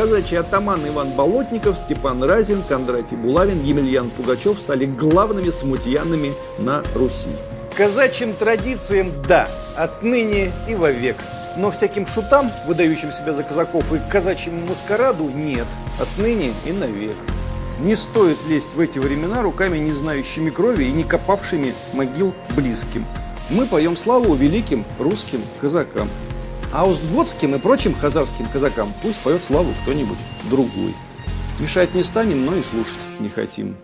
казачий атаман Иван Болотников, Степан Разин, Кондратий Булавин, Емельян Пугачев стали главными смутьянами на Руси. Казачьим традициям – да, отныне и вовек. Но всяким шутам, выдающим себя за казаков, и казачьему маскараду – нет, отныне и навек. Не стоит лезть в эти времена руками, не знающими крови и не копавшими могил близким. Мы поем славу великим русским казакам. А устготским и прочим хазарским казакам пусть поет славу кто-нибудь другой. Мешать не станем, но и слушать не хотим.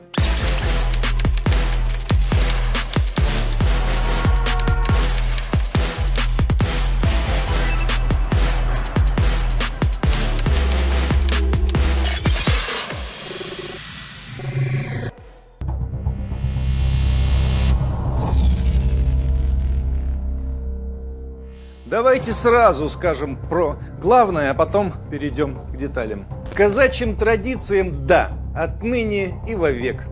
Давайте сразу скажем про главное, а потом перейдем к деталям. Казачьим традициям – да, отныне и вовек.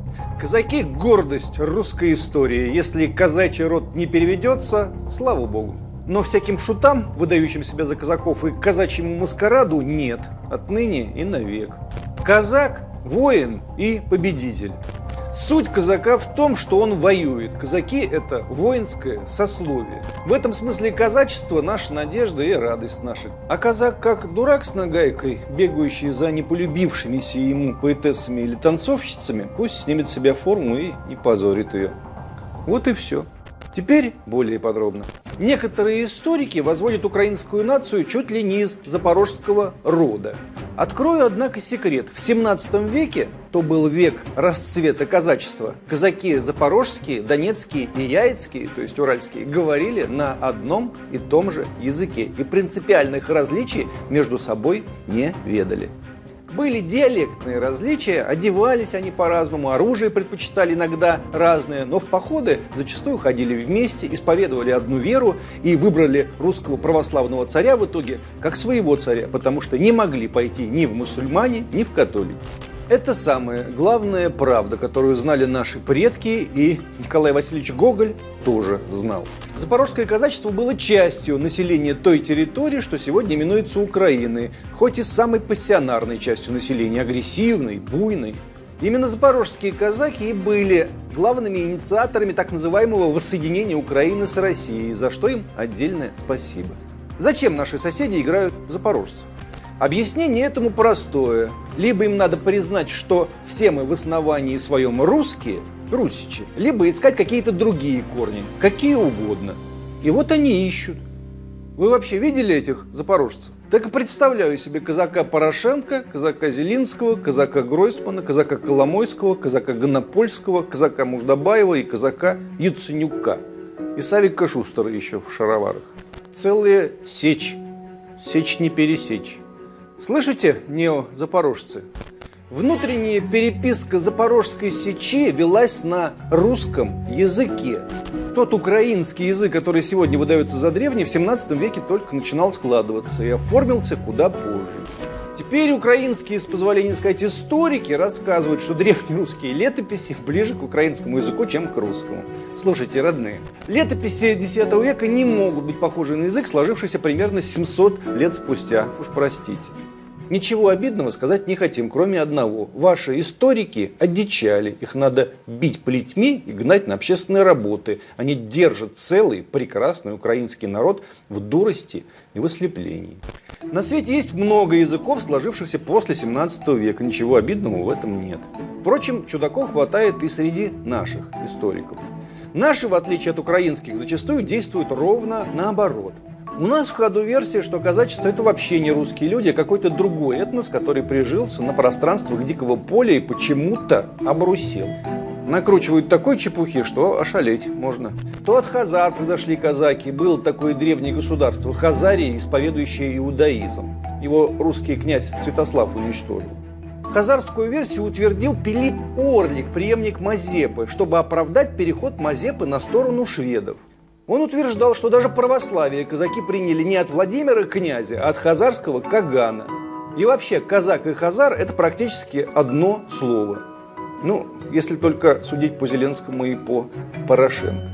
Казаки – гордость русской истории. Если казачий род не переведется, слава богу. Но всяким шутам, выдающим себя за казаков, и казачьему маскараду нет. Отныне и навек. Казак – воин и победитель. Суть казака в том, что он воюет. Казаки – это воинское сословие. В этом смысле казачество – наша надежда и радость наша. А казак, как дурак с нагайкой, бегающий за неполюбившимися ему поэтессами или танцовщицами, пусть снимет с себя форму и не позорит ее. Вот и все. Теперь более подробно. Некоторые историки возводят украинскую нацию чуть ли не из запорожского рода. Открою, однако, секрет. В 17 веке, то был век расцвета казачества, казаки запорожские, донецкие и яицкие, то есть уральские, говорили на одном и том же языке и принципиальных различий между собой не ведали. Были диалектные различия, одевались они по-разному, оружие предпочитали иногда разное, но в походы зачастую ходили вместе, исповедовали одну веру и выбрали русского православного царя в итоге как своего царя, потому что не могли пойти ни в мусульмане, ни в католики. Это самая главная правда, которую знали наши предки, и Николай Васильевич Гоголь тоже знал. Запорожское казачество было частью населения той территории, что сегодня именуется Украиной, хоть и самой пассионарной частью населения, агрессивной, буйной. Именно запорожские казаки и были главными инициаторами так называемого воссоединения Украины с Россией, за что им отдельное спасибо. Зачем наши соседи играют в запорожцев? Объяснение этому простое. Либо им надо признать, что все мы в основании своем русские, русичи, либо искать какие-то другие корни, какие угодно. И вот они ищут. Вы вообще видели этих запорожцев? Так и представляю себе казака Порошенко, казака Зелинского, казака Гройсмана, казака Коломойского, казака Гонопольского, казака Муждабаева и казака Яценюка. И Савика Шустера еще в шароварах. Целые сечь. Сечь не пересечь. Слышите, нео-запорожцы? Внутренняя переписка Запорожской сечи велась на русском языке. Тот украинский язык, который сегодня выдается за древний, в 17 веке только начинал складываться и оформился куда позже. Теперь украинские, с позволения сказать, историки рассказывают, что древнерусские летописи ближе к украинскому языку, чем к русскому. Слушайте, родные, летописи X века не могут быть похожи на язык, сложившийся примерно 700 лет спустя. Уж простите. Ничего обидного сказать не хотим, кроме одного. Ваши историки одичали. Их надо бить плетьми и гнать на общественные работы. Они держат целый прекрасный украинский народ в дурости и в ослеплении. На свете есть много языков, сложившихся после 17 века. Ничего обидного в этом нет. Впрочем, чудаков хватает и среди наших историков. Наши, в отличие от украинских, зачастую действуют ровно наоборот – у нас в ходу версия, что казачество это вообще не русские люди, а какой-то другой этнос, который прижился на пространствах дикого поля и почему-то обрусел. Накручивают такой чепухи, что ошалеть можно. То от Хазар произошли казаки, было такое древнее государство Хазария, исповедующее иудаизм. Его русский князь Святослав уничтожил. Хазарскую версию утвердил Пилип Орлик, преемник Мазепы, чтобы оправдать переход Мазепы на сторону шведов. Он утверждал, что даже православие казаки приняли не от Владимира князя, а от хазарского кагана. И вообще, казак и хазар – это практически одно слово. Ну, если только судить по Зеленскому и по Порошенко.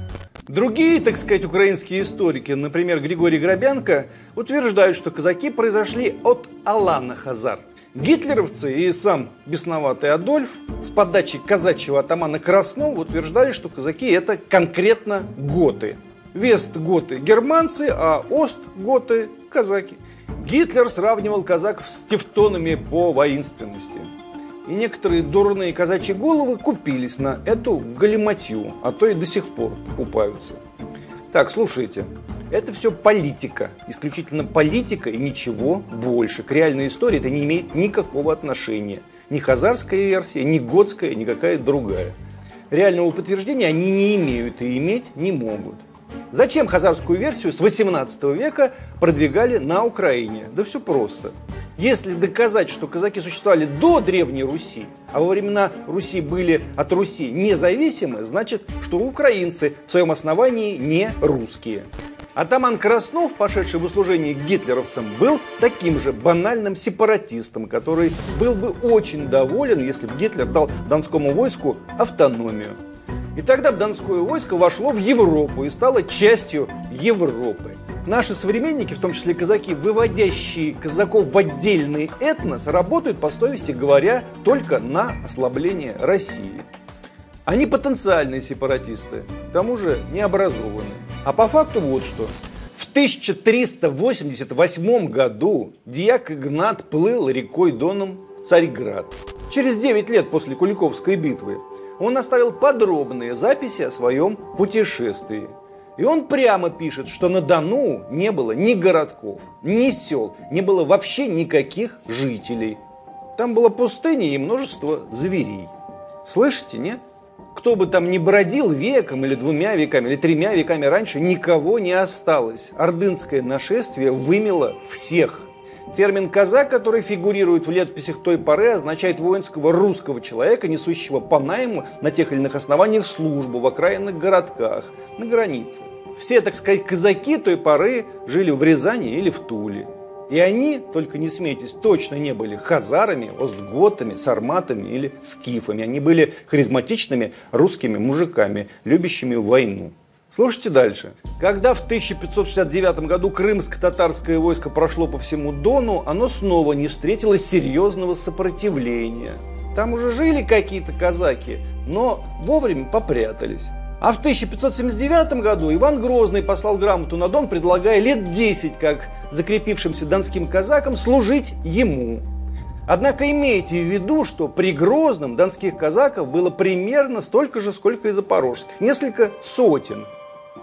Другие, так сказать, украинские историки, например, Григорий Грабянко, утверждают, что казаки произошли от Алана Хазар. Гитлеровцы и сам бесноватый Адольф с подачи казачьего атамана Краснова утверждали, что казаки это конкретно готы. Вест-готы – германцы, а ост-готы – казаки. Гитлер сравнивал казаков с тевтонами по воинственности. И некоторые дурные казачьи головы купились на эту галиматью, а то и до сих пор покупаются. Так, слушайте, это все политика, исключительно политика и ничего больше. К реальной истории это не имеет никакого отношения. Ни хазарская версия, ни готская, ни какая другая. Реального подтверждения они не имеют и иметь не могут. Зачем хазарскую версию с 18 века продвигали на Украине? Да все просто. Если доказать, что казаки существовали до Древней Руси, а во времена Руси были от Руси независимы, значит, что украинцы в своем основании не русские. Атаман Краснов, пошедший в услужение гитлеровцам, был таким же банальным сепаратистом, который был бы очень доволен, если бы Гитлер дал донскому войску автономию. И тогда Донское войско вошло в Европу и стало частью Европы. Наши современники, в том числе казаки, выводящие казаков в отдельный этнос, работают, по совести говоря, только на ослабление России. Они потенциальные сепаратисты, к тому же необразованные. А по факту вот что. В 1388 году дьяк Игнат плыл рекой Доном в Царьград. Через 9 лет после Куликовской битвы он оставил подробные записи о своем путешествии. И он прямо пишет, что на Дону не было ни городков, ни сел, не было вообще никаких жителей. Там была пустыня и множество зверей. Слышите, нет? Кто бы там ни бродил веком или двумя веками, или тремя веками раньше, никого не осталось. Ордынское нашествие вымело всех. Термин «казак», который фигурирует в летописях той поры, означает воинского русского человека, несущего по найму на тех или иных основаниях службу в окраинных городках, на границе. Все, так сказать, казаки той поры жили в Рязани или в Туле. И они, только не смейтесь, точно не были хазарами, остготами, сарматами или скифами. Они были харизматичными русскими мужиками, любящими войну. Слушайте дальше. Когда в 1569 году крымско-татарское войско прошло по всему Дону, оно снова не встретило серьезного сопротивления. Там уже жили какие-то казаки, но вовремя попрятались. А в 1579 году Иван Грозный послал грамоту на Дон, предлагая лет 10, как закрепившимся донским казакам, служить ему. Однако имейте в виду, что при Грозном донских казаков было примерно столько же, сколько и запорожских. Несколько сотен.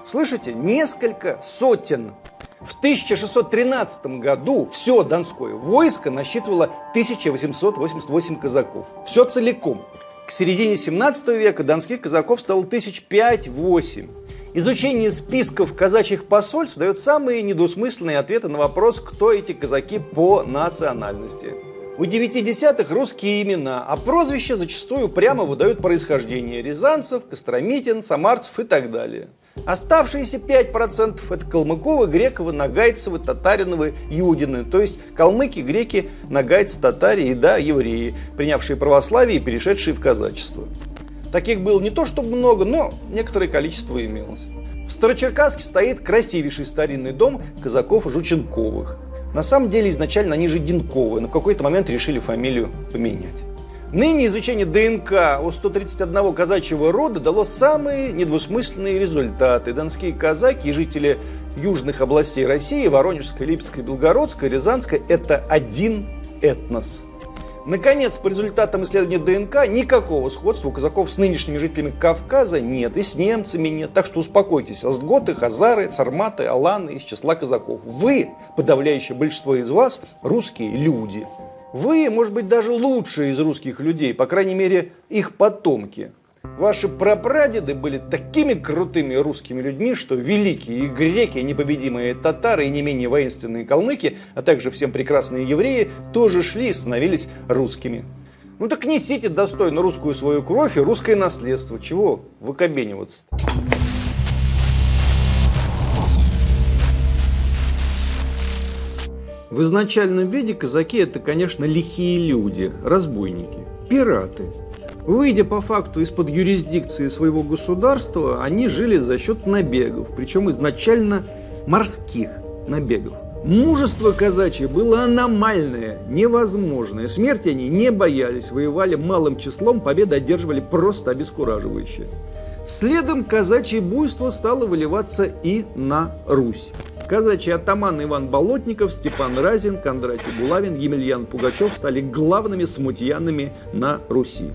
Слышите? Несколько сотен. В 1613 году все Донское войско насчитывало 1888 казаков. Все целиком. К середине 17 века донских казаков стало тысяч пять-восемь. Изучение списков казачьих посольств дает самые недвусмысленные ответы на вопрос, кто эти казаки по национальности. У девятидесятых русские имена, а прозвища зачастую прямо выдают происхождение рязанцев, костромитин, самарцев и так далее. Оставшиеся 5% это калмыковы, грековы, нагайцевы, татариновы, юдины, то есть калмыки, греки, нагайцы, татари и, да, евреи, принявшие православие и перешедшие в казачество. Таких было не то чтобы много, но некоторое количество имелось. В Старочеркасске стоит красивейший старинный дом казаков-жученковых. На самом деле изначально они же Динковы, но в какой-то момент решили фамилию поменять. Ныне изучение ДНК у 131 казачьего рода дало самые недвусмысленные результаты. Донские казаки и жители южных областей России, Воронежской, Липецкой, Белгородской, Рязанской – это один этнос. Наконец, по результатам исследования ДНК никакого сходства у казаков с нынешними жителями Кавказа нет, и с немцами нет. Так что успокойтесь, остготы, хазары, сарматы, аланы из числа казаков. Вы, подавляющее большинство из вас, русские люди. Вы, может быть, даже лучшие из русских людей, по крайней мере, их потомки. Ваши прапрадеды были такими крутыми русскими людьми, что великие греки, и непобедимые татары, и не менее воинственные калмыки, а также всем прекрасные евреи, тоже шли и становились русскими. Ну так несите достойно русскую свою кровь и русское наследство. Чего выкобениваться? В изначальном виде казаки это, конечно, лихие люди, разбойники, пираты. Выйдя по факту из-под юрисдикции своего государства, они жили за счет набегов, причем изначально морских набегов. Мужество казачье было аномальное, невозможное. Смерти они не боялись, воевали малым числом, победы одерживали просто обескураживающе. Следом казачье буйство стало выливаться и на Русь. Казачий атаман Иван Болотников, Степан Разин, Кондратий Булавин, Емельян Пугачев стали главными смутьянами на Руси.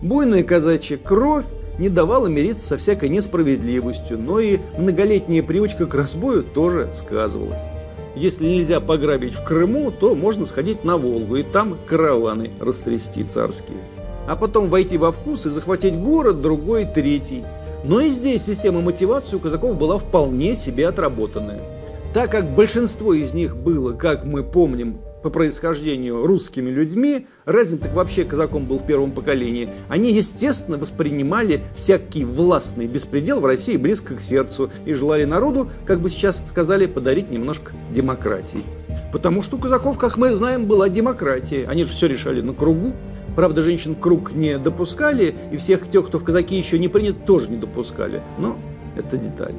Буйная казачья кровь не давала мириться со всякой несправедливостью, но и многолетняя привычка к разбою тоже сказывалась. Если нельзя пограбить в Крыму, то можно сходить на Волгу и там караваны растрясти царские. А потом войти во вкус и захватить город, другой, третий. Но и здесь система мотивации у казаков была вполне себе отработанная. Так как большинство из них было, как мы помним, по происхождению русскими людьми, Разин так вообще казаком был в первом поколении, они, естественно, воспринимали всякий властный беспредел в России близко к сердцу и желали народу, как бы сейчас сказали, подарить немножко демократии. Потому что у казаков, как мы знаем, была демократия. Они же все решали на кругу. Правда, женщин в круг не допускали, и всех тех, кто в казаки еще не принят, тоже не допускали. Но это деталь.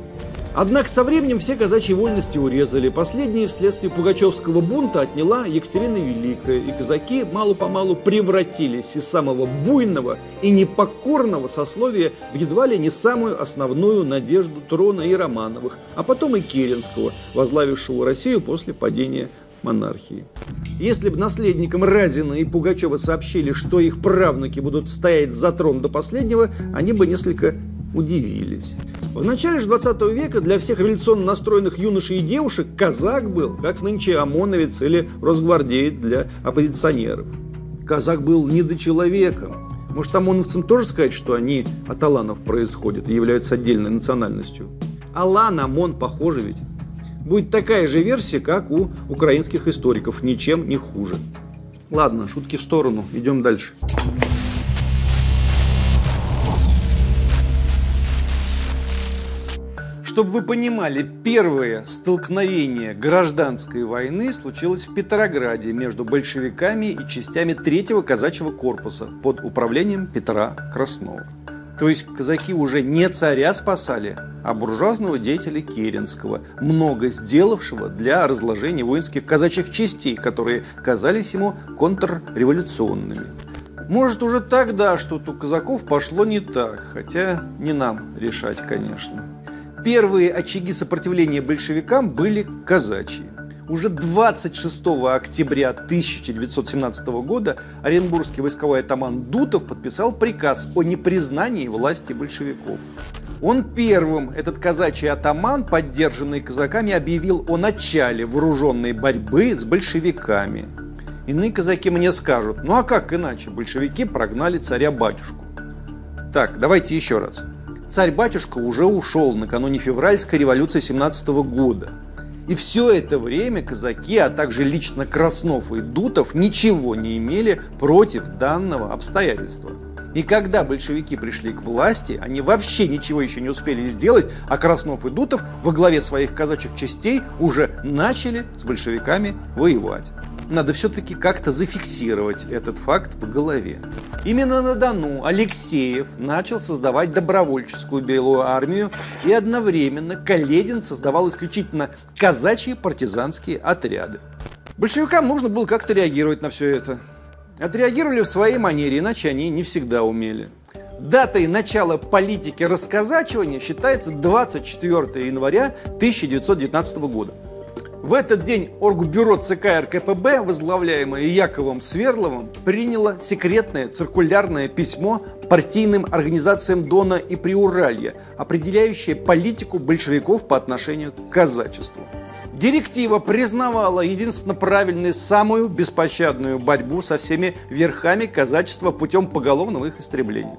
Однако со временем все казачьи вольности урезали. Последние вследствие Пугачевского бунта отняла Екатерина Великая, и казаки мало-помалу превратились из самого буйного и непокорного сословия в едва ли не самую основную надежду трона и Романовых, а потом и Керенского, возглавившего Россию после падения монархии. Если бы наследникам Разина и Пугачева сообщили, что их правнуки будут стоять за трон до последнего, они бы несколько удивились. В начале же 20 века для всех революционно настроенных юношей и девушек казак был, как нынче ОМОНовец или росгвардеец для оппозиционеров. Казак был недочеловеком. Может, ОМОНовцам тоже сказать, что они от аланов происходят и являются отдельной национальностью? Алан, ОМОН, похоже ведь. Будет такая же версия, как у украинских историков, ничем не хуже. Ладно, шутки в сторону, идем дальше. Чтобы вы понимали, первое столкновение гражданской войны случилось в Петрограде между большевиками и частями третьего казачьего корпуса под управлением Петра Краснова. То есть казаки уже не царя спасали, а буржуазного деятеля Керенского, много сделавшего для разложения воинских казачьих частей, которые казались ему контрреволюционными. Может, уже тогда что-то у казаков пошло не так, хотя не нам решать, конечно. Первые очаги сопротивления большевикам были казачьи. Уже 26 октября 1917 года Оренбургский войсковой атаман Дутов подписал приказ о непризнании власти большевиков. Он первым, этот казачий атаман, поддержанный казаками, объявил о начале вооруженной борьбы с большевиками. Иные казаки мне скажут, ну а как иначе, большевики прогнали царя-батюшку. Так, давайте еще раз царь-батюшка уже ушел накануне февральской революции 17 года. И все это время казаки, а также лично Краснов и Дутов ничего не имели против данного обстоятельства. И когда большевики пришли к власти, они вообще ничего еще не успели сделать, а Краснов и Дутов во главе своих казачьих частей уже начали с большевиками воевать надо все-таки как-то зафиксировать этот факт в голове. Именно на Дону Алексеев начал создавать добровольческую белую армию, и одновременно Каледин создавал исключительно казачьи партизанские отряды. Большевикам нужно было как-то реагировать на все это. Отреагировали в своей манере, иначе они не всегда умели. Датой начала политики расказачивания считается 24 января 1919 года. В этот день Оргбюро ЦК РКПБ, возглавляемое Яковом Сверловым, приняло секретное циркулярное письмо партийным организациям Дона и Приуралья, определяющее политику большевиков по отношению к казачеству. Директива признавала единственно правильной самую беспощадную борьбу со всеми верхами казачества путем поголовного их истребления.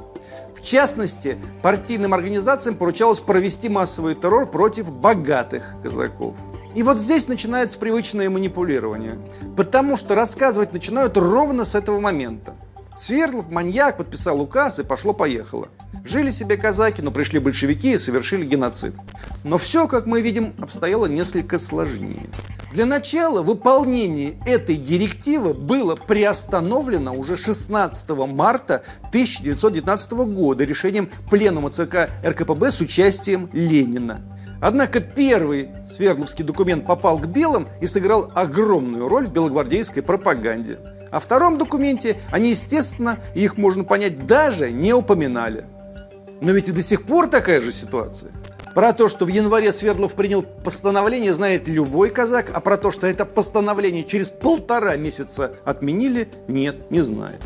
В частности, партийным организациям поручалось провести массовый террор против богатых казаков – и вот здесь начинается привычное манипулирование. Потому что рассказывать начинают ровно с этого момента. Свердлов, маньяк, подписал указ и пошло-поехало. Жили себе казаки, но пришли большевики и совершили геноцид. Но все, как мы видим, обстояло несколько сложнее. Для начала выполнение этой директивы было приостановлено уже 16 марта 1919 года решением Пленума ЦК РКПБ с участием Ленина. Однако первый Свердловский документ попал к белым и сыграл огромную роль в белогвардейской пропаганде. О втором документе они, естественно, их можно понять, даже не упоминали. Но ведь и до сих пор такая же ситуация. Про то, что в январе Свердлов принял постановление, знает любой казак, а про то, что это постановление через полтора месяца отменили, нет, не знает.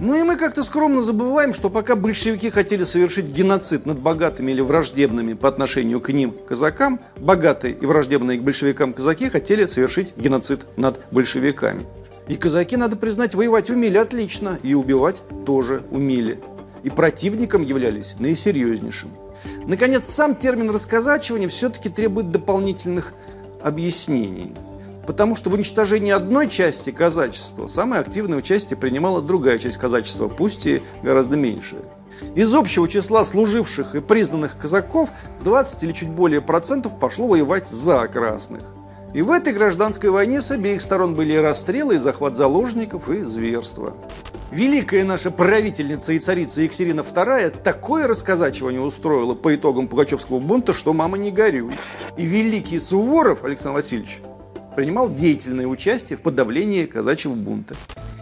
Ну и мы как-то скромно забываем, что пока большевики хотели совершить геноцид над богатыми или враждебными по отношению к ним казакам, богатые и враждебные к большевикам казаки хотели совершить геноцид над большевиками. И казаки, надо признать, воевать умели отлично, и убивать тоже умели. И противником являлись наисерьезнейшим. Наконец, сам термин «расказачивание» все-таки требует дополнительных объяснений. Потому что в уничтожении одной части казачества самое активное участие принимала другая часть казачества, пусть и гораздо меньшая. Из общего числа служивших и признанных казаков 20 или чуть более процентов пошло воевать за красных. И в этой гражданской войне с обеих сторон были и расстрелы, и захват заложников, и зверства. Великая наша правительница и царица Екатерина II такое расказачивание устроила по итогам Пугачевского бунта, что мама не горюй. И великий Суворов Александр Васильевич принимал деятельное участие в подавлении казачьего бунта.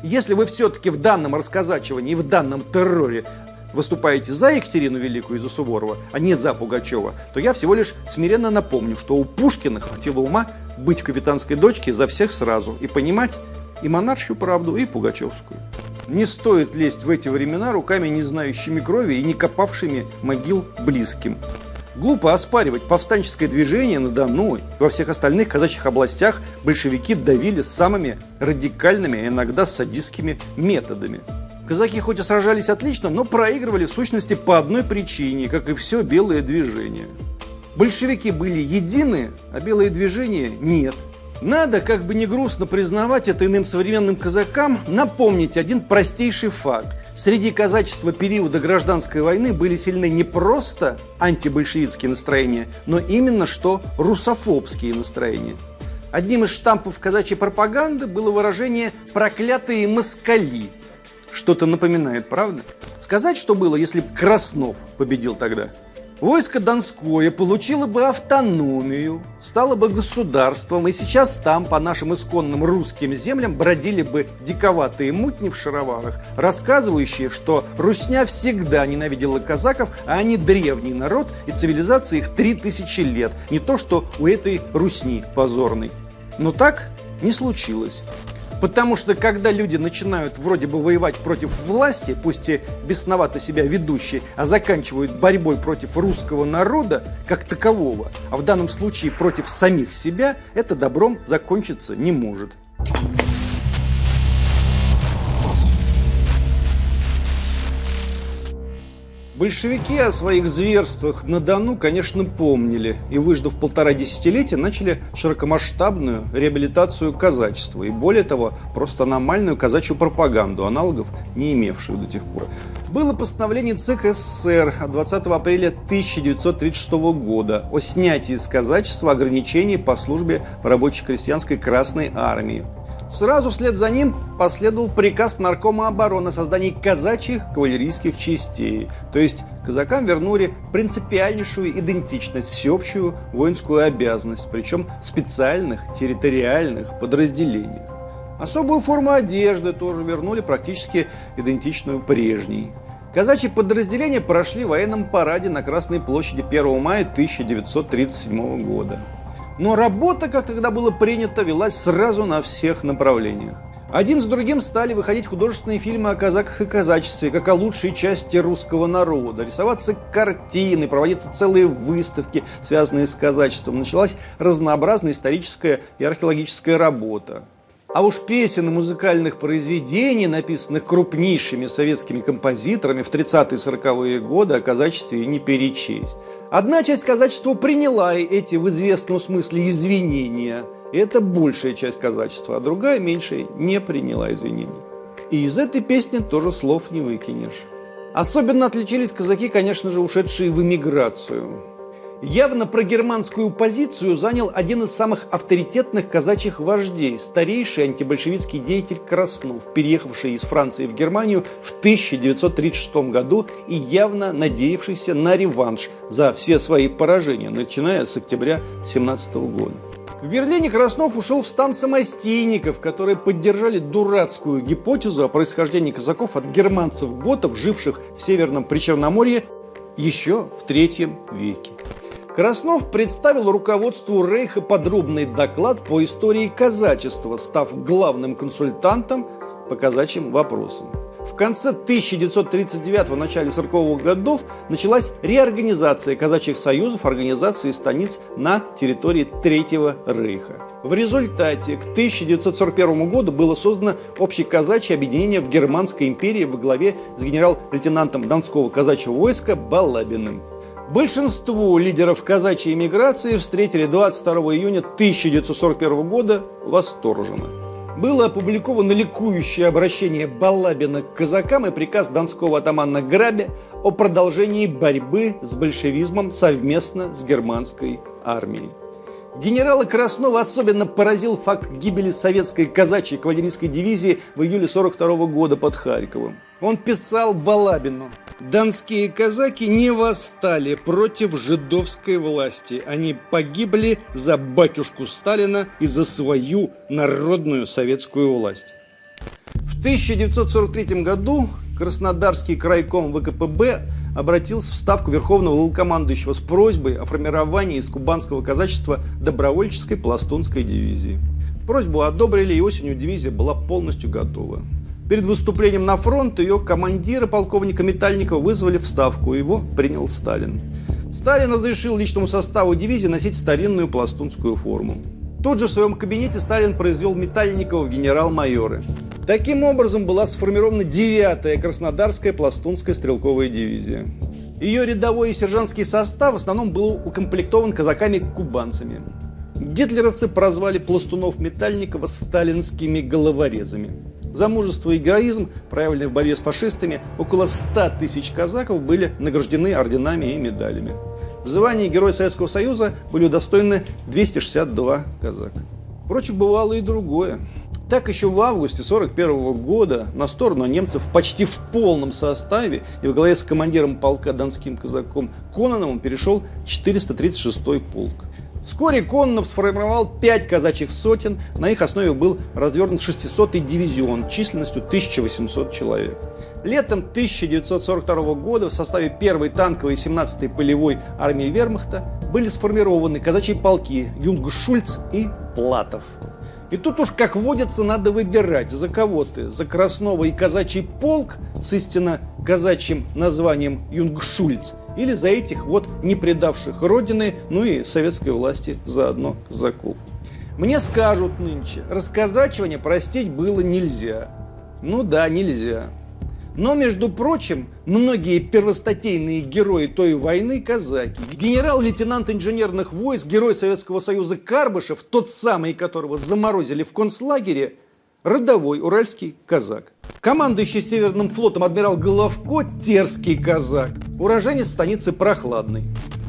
Если вы все-таки в данном расказачивании и в данном терроре выступаете за Екатерину Великую и за Суворова, а не за Пугачева, то я всего лишь смиренно напомню, что у Пушкина хватило ума быть капитанской дочке за всех сразу и понимать и монаршую правду, и пугачевскую. Не стоит лезть в эти времена руками, не знающими крови и не копавшими могил близким. Глупо оспаривать повстанческое движение на Дону и во всех остальных казачьих областях большевики давили самыми радикальными, а иногда садистскими методами. Казаки хоть и сражались отлично, но проигрывали в сущности по одной причине, как и все белое движение. Большевики были едины, а белое движение нет – надо, как бы не грустно признавать это иным современным казакам, напомнить один простейший факт. Среди казачества периода гражданской войны были сильны не просто антибольшевистские настроения, но именно что русофобские настроения. Одним из штампов казачьей пропаганды было выражение «проклятые москали». Что-то напоминает, правда? Сказать, что было, если Краснов победил тогда – Войско Донское получило бы автономию, стало бы государством, и сейчас там, по нашим исконным русским землям, бродили бы диковатые мутни в шароварах, рассказывающие, что Русня всегда ненавидела казаков, а они древний народ, и цивилизация их три тысячи лет, не то что у этой Русни позорной. Но так не случилось. Потому что когда люди начинают вроде бы воевать против власти, пусть и бесновато себя ведущие, а заканчивают борьбой против русского народа как такового, а в данном случае против самих себя, это добром закончиться не может. Большевики о своих зверствах на Дону, конечно, помнили и, выждав полтора десятилетия, начали широкомасштабную реабилитацию казачества и, более того, просто аномальную казачью пропаганду, аналогов не имевшую до тех пор. Было постановление ЦК СССР от 20 апреля 1936 года о снятии из казачества ограничений по службе в рабоче-крестьянской Красной Армии. Сразу вслед за ним последовал приказ Наркома обороны о создании казачьих кавалерийских частей. То есть казакам вернули принципиальнейшую идентичность, всеобщую воинскую обязанность, причем в специальных территориальных подразделениях. Особую форму одежды тоже вернули практически идентичную прежней. Казачьи подразделения прошли в военном параде на Красной площади 1 мая 1937 года. Но работа, как тогда было принято, велась сразу на всех направлениях. Один с другим стали выходить художественные фильмы о казаках и казачестве, как о лучшей части русского народа. Рисоваться картины, проводиться целые выставки, связанные с казачеством. Началась разнообразная историческая и археологическая работа. А уж песен и музыкальных произведений, написанных крупнейшими советскими композиторами в 30-40-е годы, о казачестве и не перечесть. Одна часть казачества приняла эти в известном смысле извинения. И это большая часть казачества, а другая, меньшая, не приняла извинений. И из этой песни тоже слов не выкинешь. Особенно отличились казаки, конечно же, ушедшие в эмиграцию. Явно прогерманскую позицию занял один из самых авторитетных казачьих вождей, старейший антибольшевистский деятель Краснов, переехавший из Франции в Германию в 1936 году и явно надеявшийся на реванш за все свои поражения, начиная с октября 1917 года. В Берлине Краснов ушел в стан самостейников, которые поддержали дурацкую гипотезу о происхождении казаков от германцев-готов, живших в Северном Причерноморье еще в третьем веке. Краснов представил руководству Рейха подробный доклад по истории казачества, став главным консультантом по казачьим вопросам. В конце 1939 начале 40-х годов началась реорганизация казачьих союзов, организаций и станиц на территории Третьего Рейха. В результате к 1941 году было создано общеказачье объединение в Германской империи во главе с генерал-лейтенантом Донского казачьего войска Балабиным. Большинство лидеров казачьей эмиграции встретили 22 июня 1941 года восторженно было опубликовано ликующее обращение Балабина к казакам и приказ донского атамана Грабя о продолжении борьбы с большевизмом совместно с германской армией. Генерала Краснова особенно поразил факт гибели советской казачьей кавалерийской дивизии в июле 42 года под Харьковом. Он писал Балабину. Донские казаки не восстали против жидовской власти. Они погибли за батюшку Сталина и за свою народную советскую власть. В 1943 году Краснодарский крайком ВКПБ обратился в Ставку Верховного Волкомандующего с просьбой о формировании из кубанского казачества добровольческой пластунской дивизии. Просьбу одобрили, и осенью дивизия была полностью готова. Перед выступлением на фронт ее командира, полковника Метальникова, вызвали в Ставку. Его принял Сталин. Сталин разрешил личному составу дивизии носить старинную пластунскую форму. Тут же в своем кабинете Сталин произвел Метальникова в генерал-майоры. Таким образом была сформирована 9-я Краснодарская пластунская стрелковая дивизия. Ее рядовой и сержантский состав в основном был укомплектован казаками-кубанцами. Гитлеровцы прозвали пластунов Метальникова сталинскими головорезами. За мужество и героизм, проявленные в борьбе с фашистами, около 100 тысяч казаков были награждены орденами и медалями. В звании Героя Советского Союза были удостоены 262 казака. Впрочем, бывало и другое. Так еще в августе 1941 года на сторону немцев почти в полном составе и в главе с командиром полка донским казаком Кононовым перешел 436-й полк. Вскоре Коннов сформировал пять казачьих сотен, на их основе был развернут 600-й дивизион численностью 1800 человек. Летом 1942 года в составе 1-й танковой и 17-й полевой армии вермахта были сформированы казачьи полки Юнг-Шульц и Платов. И тут уж, как водится, надо выбирать, за кого ты. За Краснова и казачий полк с истинно казачьим названием Юнгшульц или за этих вот не предавших родины, ну и советской власти заодно казаков. Мне скажут нынче, расказачивание простить было нельзя. Ну да, нельзя. Но, между прочим, многие первостатейные герои той войны – казаки. Генерал-лейтенант инженерных войск, герой Советского Союза Карбышев, тот самый, которого заморозили в концлагере, родовой уральский казак. Командующий Северным флотом адмирал Головко – терский казак, уроженец станицы Прохладной.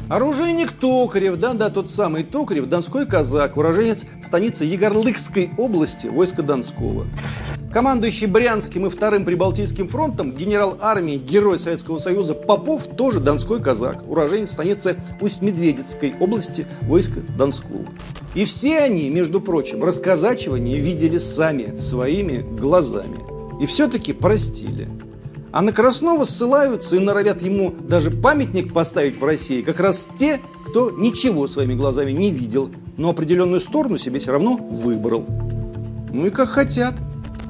Оружейник Токарев, да-да, тот самый Токарев, донской казак, уроженец станицы Егорлыкской области, войска Донского. Командующий Брянским и Вторым Прибалтийским фронтом генерал армии, герой Советского Союза Попов, тоже донской казак, уроженец станицы Усть-Медведицкой области, войска Донского. И все они, между прочим, расказачивание видели сами, своими глазами. И все-таки простили. А на Краснова ссылаются и норовят ему даже памятник поставить в России как раз те, кто ничего своими глазами не видел, но определенную сторону себе все равно выбрал. Ну и как хотят.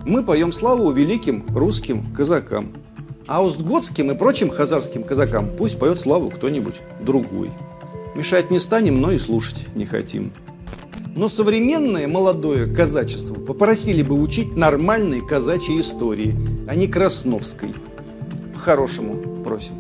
Мы поем славу великим русским казакам. А устготским и прочим хазарским казакам пусть поет славу кто-нибудь другой. Мешать не станем, но и слушать не хотим. Но современное молодое казачество попросили бы учить нормальной казачьей истории, а не красновской – по-хорошему просим.